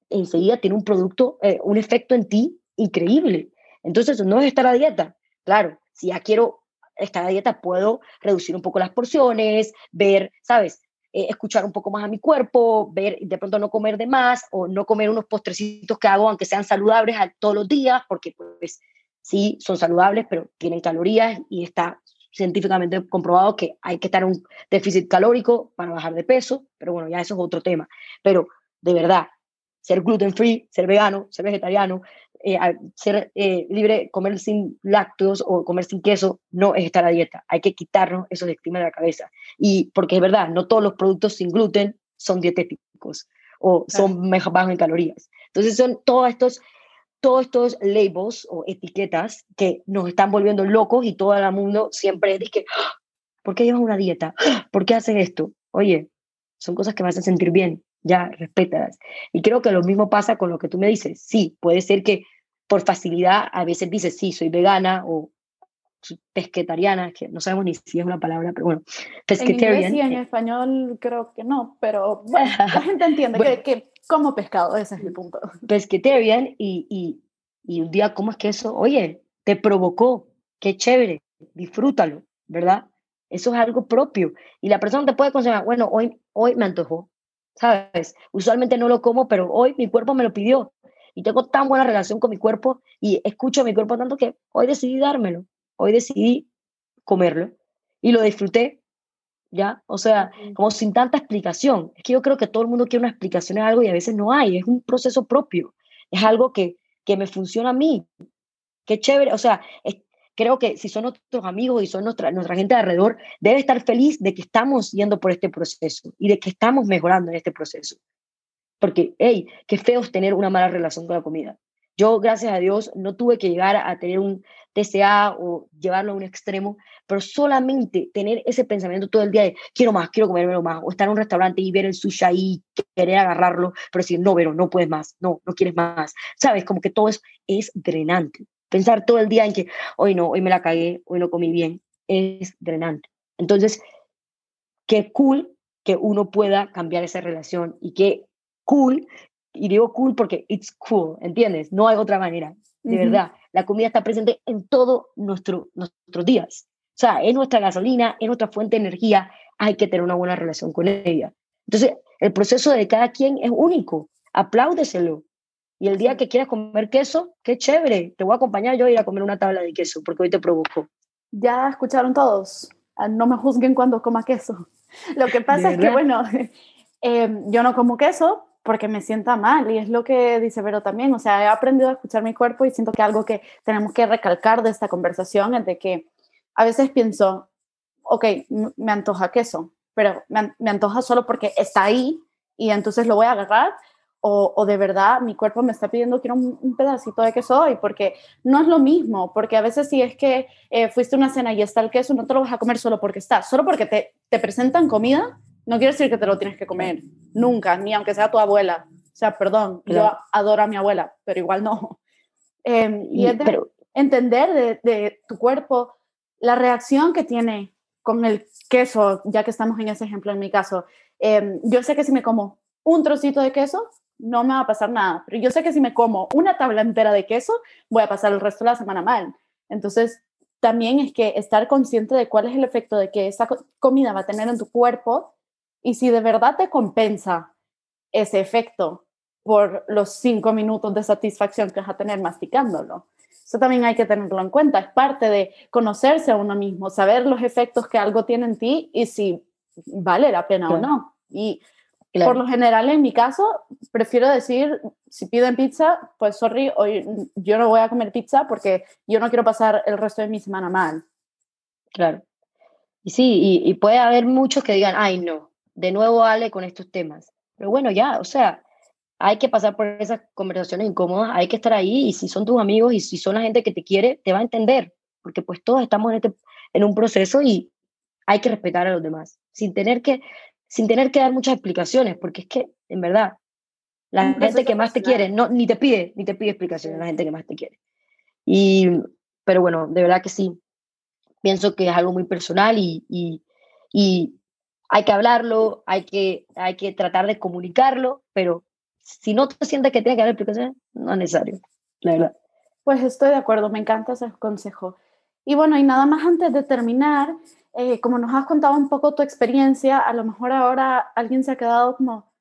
enseguida tiene un producto, eh, un efecto en ti increíble. Entonces, no es estar a dieta. Claro, si ya quiero estar a dieta, puedo reducir un poco las porciones, ver, ¿sabes? Eh, escuchar un poco más a mi cuerpo, ver, de pronto no comer de más o no comer unos postrecitos que hago, aunque sean saludables todos los días, porque pues sí son saludables, pero tienen calorías y está científicamente comprobado que hay que estar en un déficit calórico para bajar de peso, pero bueno, ya eso es otro tema. Pero de verdad, ser gluten free, ser vegano, ser vegetariano, eh, ser eh, libre, comer sin lácteos o comer sin queso, no es estar a dieta. Hay que quitarnos esos estigmas de la cabeza. Y porque es verdad, no todos los productos sin gluten son dietéticos o son mejor bajos en calorías. Entonces son todos estos todos estos labels o etiquetas que nos están volviendo locos y todo el mundo siempre dice, ah, ¿por qué llevas una dieta? ¿Por qué haces esto? Oye, son cosas que me hacen sentir bien, ya, respétalas. Y creo que lo mismo pasa con lo que tú me dices. Sí, puede ser que por facilidad a veces dices, sí, soy vegana o pesquetariana, que no sabemos ni si es una palabra, pero bueno, pesquetarian. En en español creo que no, pero bueno, la gente entiende que, que como pescado, ese es el punto. Pesquetarian y, y, y un día, ¿cómo es que eso? Oye, te provocó, qué chévere, disfrútalo, ¿verdad? Eso es algo propio. Y la persona te puede considerar, bueno, hoy, hoy me antojó, ¿sabes? Usualmente no lo como, pero hoy mi cuerpo me lo pidió. Y tengo tan buena relación con mi cuerpo y escucho a mi cuerpo tanto que hoy decidí dármelo. Hoy decidí comerlo y lo disfruté ¿ya? O sea, como sin tanta explicación. Es que yo creo que todo el mundo quiere una explicación de algo y a veces no hay, es un proceso propio, es algo que, que me funciona a mí. Qué chévere, o sea, creo que si son nuestros amigos y son nuestra, nuestra gente de alrededor, debe estar feliz de que estamos yendo por este proceso y de que estamos mejorando en este proceso. Porque, hey, qué feo es tener una mala relación con la comida. Yo, gracias a Dios, no tuve que llegar a tener un TCA o llevarlo a un extremo, pero solamente tener ese pensamiento todo el día de quiero más, quiero comerme más, o estar en un restaurante y ver el sushi ahí, querer agarrarlo, pero decir, no, pero no puedes más, no, no quieres más, ¿sabes? Como que todo eso es drenante. Pensar todo el día en que hoy no, hoy me la cagué, hoy no comí bien, es drenante. Entonces, qué cool que uno pueda cambiar esa relación y qué cool, y digo cool porque it's cool, ¿entiendes? No hay otra manera, de verdad. La comida está presente en todos nuestro, nuestros días. O sea, es nuestra gasolina, es nuestra fuente de energía, hay que tener una buena relación con ella. Entonces, el proceso de cada quien es único, apláudeselo. Y el día que quieras comer queso, qué chévere, te voy a acompañar yo a ir a comer una tabla de queso, porque hoy te provoco. Ya escucharon todos, ah, no me juzguen cuando coma queso. Lo que pasa es que, bueno, eh, yo no como queso porque me sienta mal y es lo que dice Vero también, o sea, he aprendido a escuchar mi cuerpo y siento que algo que tenemos que recalcar de esta conversación es de que a veces pienso, ok, me antoja queso, pero me, antoja solo porque está ahí y entonces lo voy a agarrar o, de verdad mi cuerpo me está pidiendo quiero un, un, pedacito de queso hoy, porque no es lo mismo, porque a veces si es que eh, fuiste a una cena y está el queso, no te lo vas a comer solo porque está, solo porque te, te presentan comida, no quiere decir que te lo tienes que comer, nunca, ni aunque sea tu abuela. O sea, perdón, yo adoro a mi abuela, pero igual no. Em, y, es de entender de, de tu cuerpo la reacción que tiene con el queso, ya que estamos en ese ejemplo en mi caso. Em, yo sé que si me como un trocito de queso, no me va a pasar nada. Pero yo sé que si me como una tabla entera de queso, voy a pasar el resto de la semana mal. Entonces, también es que estar consciente de cuál es el efecto de que esa comida va a tener en tu cuerpo y si de verdad te compensa ese efecto por los cinco minutos de satisfacción que vas a tener masticándolo. Eso también hay que tenerlo en cuenta. Es parte de conocerse a uno mismo, saber los efectos que algo tiene en ti y si vale la pena o no. Y por lo general, en mi caso, prefiero decir, si piden pizza, pues sorry, hoy yo no voy a comer pizza porque yo no quiero pasar el resto de mi semana mal. Claro. Y sí, y, puede haber muchos que digan, ay, no, de nuevo Ale con estos temas. Pero bueno, ya, o sea, hay que pasar por esas conversaciones incómodas, hay que estar ahí y si son tus amigos y si son la gente que te quiere, te va a entender, porque pues todos estamos en, este, en un proceso y hay que respetar a los demás, sin tener que sin tener que dar muchas explicaciones, porque es que, en verdad, la gente que más te quiere, no, ni te pide, ni te pide explicaciones, la gente que más te quiere. Y, pero bueno, de verdad que sí, pienso que es algo muy personal y, y, y hay que hablarlo, hay que, hay que tratar de comunicarlo, pero si no te sientes que tiene que dar explicaciones, no es necesario, la verdad. Pues estoy de acuerdo, me encanta ese consejo. Y bueno, y nada más antes de terminar, eh, como nos has contado un poco tu experiencia, a lo mejor ahora alguien se ha quedado como,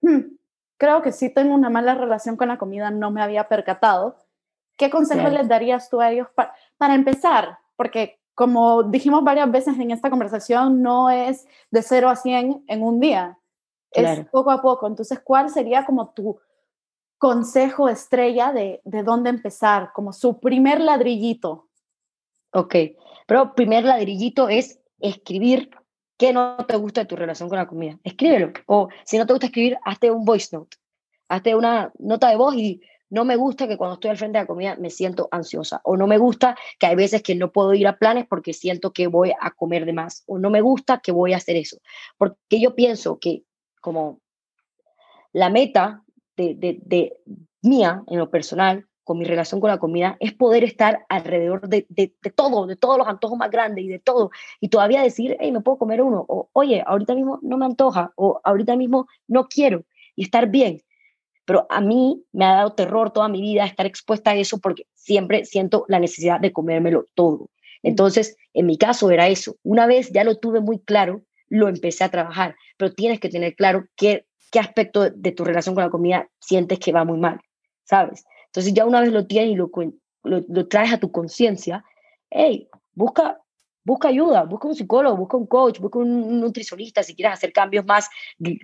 hmm, creo que sí tengo una mala relación con la comida, no me había percatado. ¿Qué consejos les darías tú a ellos para empezar? Porque como dijimos varias veces en esta conversación, no es de 0 a 100 en un día, es poco a poco. Entonces, ¿cuál sería como tu consejo estrella de, de dónde empezar, como su primer ladrillito? Ok, pero primer ladrillito es escribir qué no te gusta de tu relación con la comida. Escríbelo. O si no te gusta escribir, hazte un voice note. Hazte una nota de voz y no me gusta que cuando estoy al frente de la comida me siento ansiosa. O no me gusta que hay veces que no puedo ir a planes porque siento que voy a comer de más. O no me gusta que voy a hacer eso. Porque yo pienso que como la meta de, de, de mía en lo personal con mi relación con la comida es poder estar alrededor de, de, todo, de todos los antojos más grandes y de todo, y todavía decir, hey, me puedo comer uno, o oye, ahorita mismo no me antoja, o ahorita mismo no quiero, y estar bien. Pero a mí me ha dado terror toda mi vida estar expuesta a eso porque siempre siento la necesidad de comérmelo todo. Entonces, en mi caso era eso. Una vez ya lo tuve muy claro, lo empecé a trabajar, pero tienes que tener claro qué, qué aspecto de tu relación con la comida sientes que va muy mal, ¿sabes? Entonces ya una vez lo tienes y lo, lo, traes a tu conciencia, hey, busca, busca ayuda, busca un psicólogo, busca un coach, busca un nutricionista si quieres hacer cambios más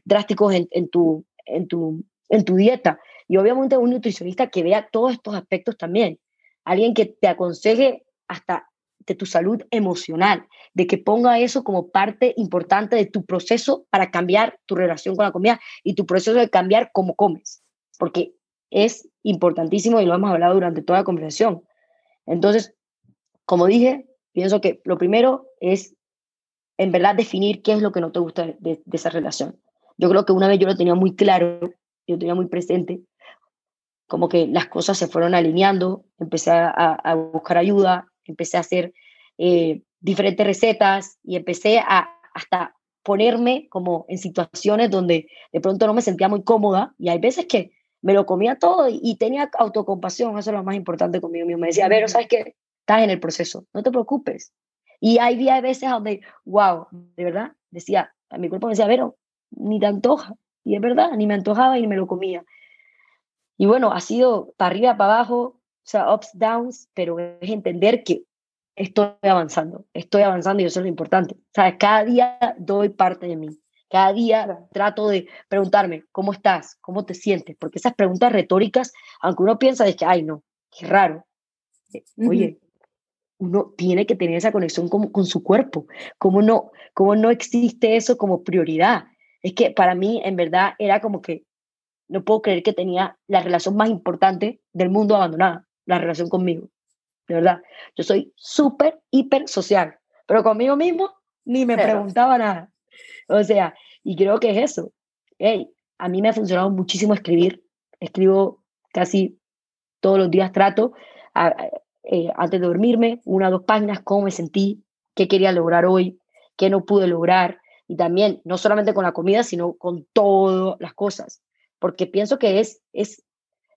drásticos en, en, tu, en, tu, en tu dieta. Y obviamente un nutricionista que vea todos estos aspectos también. Alguien que te aconseje hasta de tu salud emocional, de que ponga eso como parte importante de tu proceso para cambiar tu relación con la comida y tu proceso de cambiar cómo comes. Porque es importantísimo y lo hemos hablado durante toda la conversación. Entonces, como dije, Pienso que lo primero es, en verdad, definir qué es lo que no te gusta de, esa relación. Yo creo que una vez yo lo tenía muy claro, yo tenía muy presente, como que las cosas se fueron alineando, empecé a, buscar ayuda, empecé a hacer eh, diferentes recetas y empecé a hasta ponerme como en situaciones donde de pronto no me sentía muy cómoda y hay veces que me lo comía todo y, tenía autocompasión, eso es lo más importante conmigo mismo. Me decía, a ver, ¿sabes qué? Estás en el proceso, no te preocupes. Y hay días, veces donde, wow, de verdad, decía, a mi cuerpo me decía, Vero, ni te antoja. Y es verdad, ni me antojaba y ni me lo comía. Y bueno, ha sido para arriba, para abajo, o sea, ups, downs, pero es entender que estoy avanzando, estoy avanzando y eso es lo importante. ¿Sabes? Cada día doy parte de mí. Cada día trato de preguntarme, ¿cómo estás? ¿Cómo te sientes? Porque esas preguntas retóricas, aunque uno piensa de que, ay, no, qué raro. Eh, oye, uno tiene que tener esa conexión con, con su cuerpo. ¿Cómo no, ¿Cómo no existe eso como prioridad? Es que para mí, en verdad, era como que no puedo creer que tenía la relación más importante del mundo abandonada, la relación conmigo de verdad. Yo soy súper, hiper social, pero conmigo mismo ni me preguntaba nada. O sea, y creo que es eso. Hey, a mí me ha funcionado muchísimo escribir. Escribo casi todos los días, trato eh, antes de dormirme, una o dos páginas, cómo me sentí, qué quería lograr hoy, qué no pude lograr. Y también, no solamente con la comida, sino con todas las cosas. Porque pienso que es, es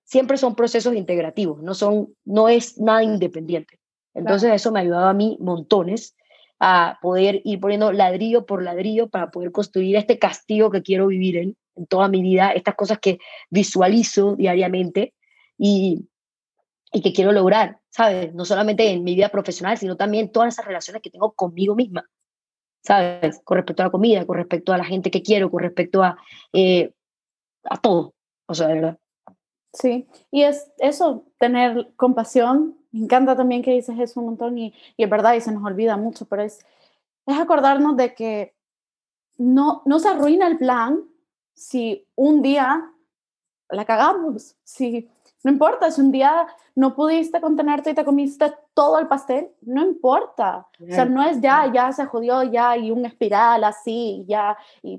siempre son procesos integrativos, no, son, no es nada independiente. Entonces eso me ha ayudado a mí montones a poder ir poniendo ladrillo por ladrillo para poder construir este castillo que quiero vivir en, en toda mi vida, estas cosas que visualizo diariamente y, y que quiero lograr, ¿sabes? No solamente en mi vida profesional, sino también todas esas relaciones que tengo conmigo misma, ¿sabes? Con respecto a la comida, con respecto a la gente que quiero, con respecto a, eh, a todo, o sea, de verdad. Sí, y es eso, tener compasión. Me encanta también que dices eso un montón y, y es verdad y se nos olvida mucho, pero es, es acordarnos de que no, no se arruina el plan si un día la cagamos, si no importa, si un día no pudiste contenerte y te comiste todo el pastel, no importa. O sea, no es ya, ya se jodió, ya, y un espiral así, ya, y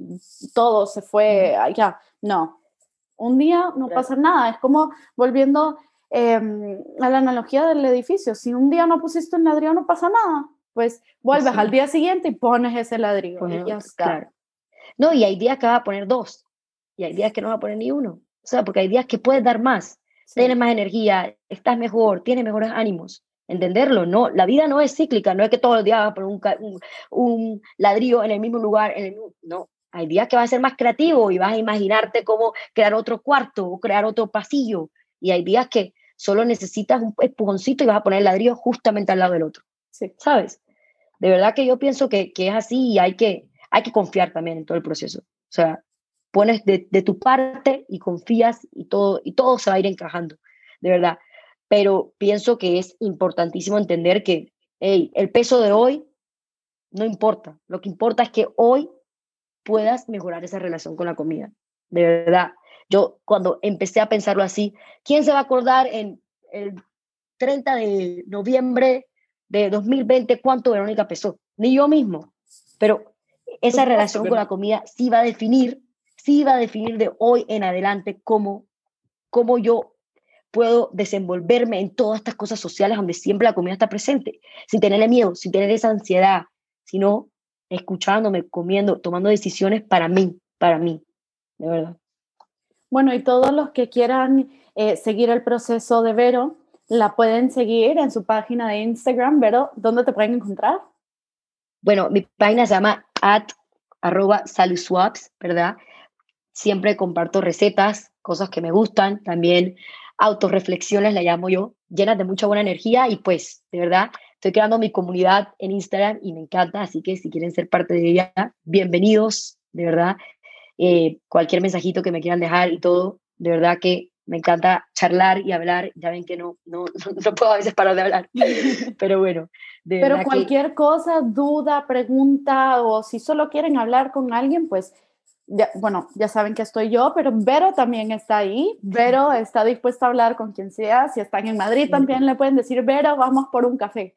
todo se fue, ya. No, un día no pasa nada. Es como volviendo em, a la analogía del edificio. Si un día no pusiste un ladrillo, no pasa nada. Pues vuelves al día siguiente y pones ese ladrillo. y ya está. Claro. No, y hay días que vas a poner dos. Y hay días que no vas a poner ni uno. O sea, porque hay días que puedes dar más. Tienes más energía, estás mejor, tienes mejores ánimos. Entenderlo, no, la vida no es cíclica, no es que todos los días vas a poner un, un, ladrillo en el mismo lugar, en el, no, hay días que vas a ser más creativo y vas a imaginarte cómo crear otro cuarto o crear otro pasillo. Y hay días que solo necesitas un empujoncito y vas a poner el ladrillo justamente al lado del otro. Sí. ¿Sabes? De verdad que yo pienso que, que, es así y hay que, hay que confiar también en todo el proceso. O sea, pones de, de, tu parte y confías y todo, y todo se va a ir encajando, de verdad. Pero pienso que es importantísimo entender que hey, el peso de hoy no importa. Lo que importa es que hoy puedas mejorar esa relación con la comida. De verdad, yo cuando empecé a pensarlo así, ¿quién se va a acordar en el 30 de noviembre de 2020 cuánto Verónica pesó? Ni yo mismo. Pero esa relación con la comida sí va a definir, sí va a definir de hoy en adelante cómo, cómo yo puedo desenvolverme en todas estas cosas sociales donde siempre la comida está presente, sin tenerle miedo, sin tener esa ansiedad, sino escuchándome, comiendo, tomando decisiones para mí, para mí, de verdad. Bueno, y todos los que quieran eh, seguir el proceso de Vero, la pueden seguir en su página de Instagram. Vero, ¿dónde te pueden encontrar? Bueno, mi página se llama at arroba saluswaps, ¿verdad? Siempre comparto recetas, cosas que me gustan, también autorreflexiones, la llamo yo, llenas de mucha buena energía y pues, de verdad, Estoy creando mi comunidad en Instagram y me encanta, así que si quieren ser parte de ella, bienvenidos, de verdad. Eh, cualquier mensajito que me quieran dejar y todo, de verdad que me encanta charlar y hablar. Ya ven que no, no, no puedo a veces parar de hablar, pero bueno. De pero cualquier cosa, duda, pregunta o si solo quieren hablar con alguien, pues ya, bueno, ya saben que estoy yo, pero Vero también está ahí. Vero está dispuesta a hablar con quien sea. Si están en Madrid también le pueden decir, Vero, vamos por un café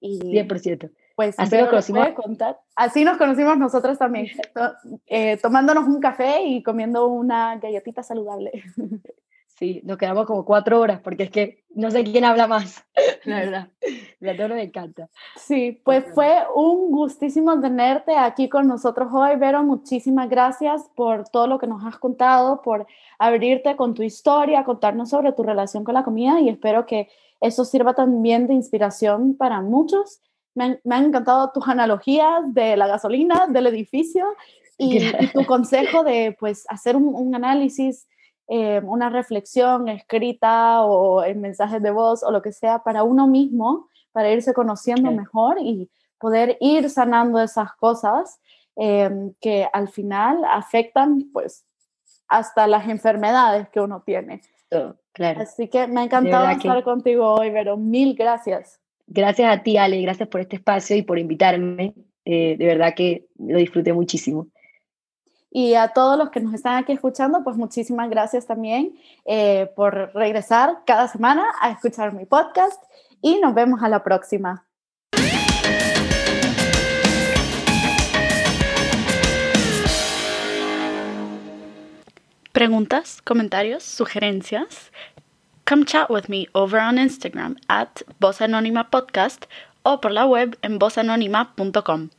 Y 100%. Pues así nos conocimos. Contar. Así nos conocimos nosotros también, eh, tomándonos un café y comiendo una galletita saludable. Sí, nos quedamos como cuatro horas porque es que no sé quién habla más, la verdad. La todo me encanta. Sí, pues fue un gustísimo tenerte aquí con nosotros hoy, Vero. Muchísimas gracias por todo lo que nos has contado, por abrirte con tu historia, contarnos sobre tu relación con la comida y espero que eso sirva también de inspiración para muchos. Me han, me han encantado tus analogías de la gasolina, del edificio y, tu consejo de pues hacer un, un análisis eh, una reflexión escrita o en mensajes de voz o lo que sea para uno mismo, para irse conociendo mejor y poder ir sanando esas cosas em, que al final afectan pues hasta las enfermedades que uno tiene. claro. Así que me ha encantado estar contigo hoy, pero mil gracias. Gracias a ti, Ale, gracias por este espacio y por invitarme. Eh, de verdad que lo disfruté muchísimo. Y a todos los que nos están aquí escuchando, pues muchísimas gracias también eh, por regresar cada semana a escuchar mi podcast y nos vemos a la próxima. Preguntas, comentarios, sugerencias? Come chat with me over on Instagram at Voz Anónima Podcast o por la web en vozanónima.com.